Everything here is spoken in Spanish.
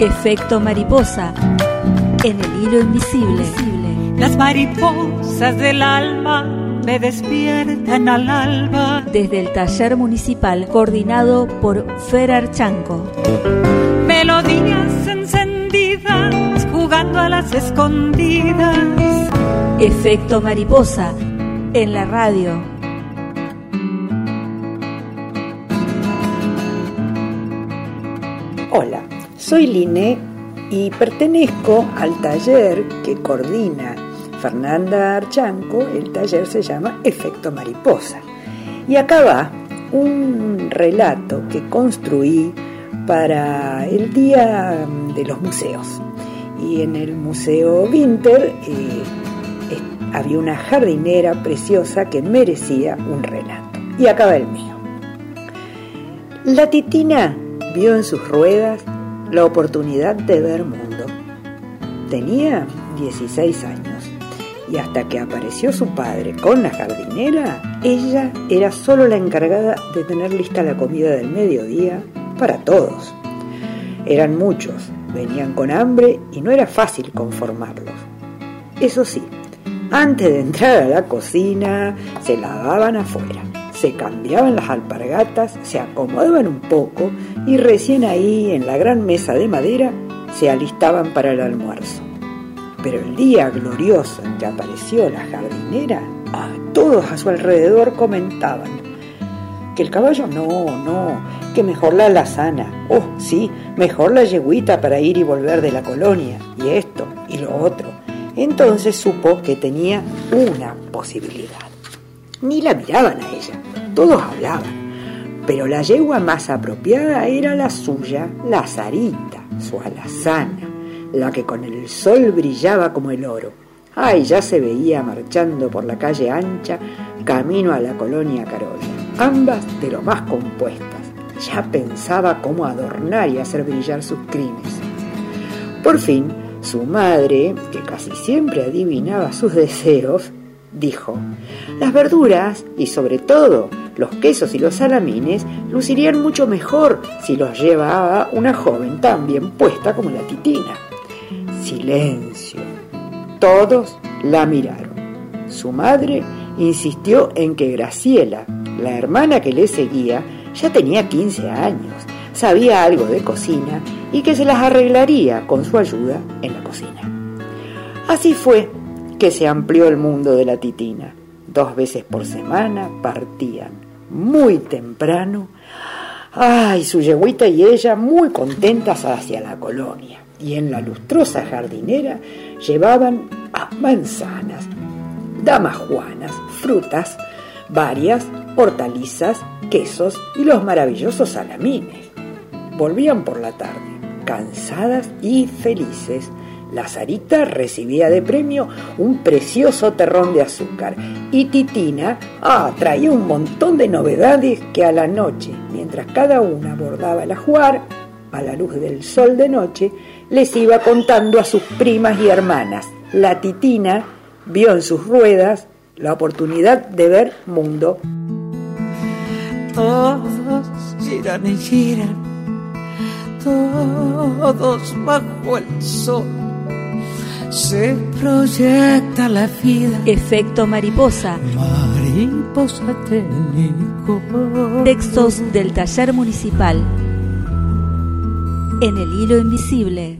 Efecto mariposa en el hilo invisible. Las mariposas del alma me despiertan al alba. Desde el taller municipal coordinado por Fer Archanco. Melodías encendidas jugando a las escondidas. Efecto mariposa en la radio. Hola, soy Line y pertenezco al taller que coordina Fernanda Archanco. El taller se llama Efecto Mariposa. Y acá va un relato que construí para el Día de los Museos. Y en el Museo Winter eh, había una jardinera preciosa que merecía un relato. Y acá va el mío. La titina vio en sus ruedas la oportunidad de ver mundo. Tenía 16 años y hasta que apareció su padre con la jardinera, ella era solo la encargada de tener lista la comida del mediodía para todos. Eran muchos, venían con hambre y no era fácil conformarlos. Eso sí, antes de entrar a la cocina, se lavaban afuera se cambiaban las alpargatas, se acomodaban un poco y recién ahí, en la gran mesa de madera, se alistaban para el almuerzo. Pero el día glorioso en que apareció la jardinera, todos a su alrededor comentaban que el caballo no, no, que mejor la alazana, oh sí, mejor la yeguita para ir y volver de la colonia, y esto y lo otro. Entonces supo que tenía una posibilidad. Ni la miraban a ella, todos hablaban, pero la yegua más apropiada era la suya, la zarita, su alazana, la que con el sol brillaba como el oro. Ay, ya se veía marchando por la calle ancha, camino a la colonia Carolla, ambas de lo más compuestas. Ya pensaba cómo adornar y hacer brillar sus crines. Por fin, su madre, que casi siempre adivinaba sus deseos, dijo, las verduras y sobre todo los quesos y los salamines lucirían mucho mejor si los llevaba una joven tan bien puesta como la titina. Silencio. Todos la miraron. Su madre insistió en que Graciela, la hermana que le seguía, ya tenía 15 años, sabía algo de cocina y que se las arreglaría con su ayuda en la cocina. Así fue que se amplió el mundo de la titina. Dos veces por semana partían muy temprano. Ay, su yeguita y ella muy contentas hacia la colonia. Y en la lustrosa jardinera llevaban manzanas, damajuanas, frutas, varias, hortalizas, quesos y los maravillosos salamines. Volvían por la tarde, cansadas y felices, la Sarita recibía de premio un precioso terrón de azúcar y Titina ah, traía un montón de novedades que a la noche, mientras cada una abordaba el ajuar, a la luz del sol de noche, les iba contando a sus primas y hermanas. La Titina vio en sus ruedas la oportunidad de ver mundo. Todos giran y giran, todos bajo el sol se proyecta la vida. Efecto mariposa. Mariposa técnico. Textos del taller municipal. En el hilo invisible.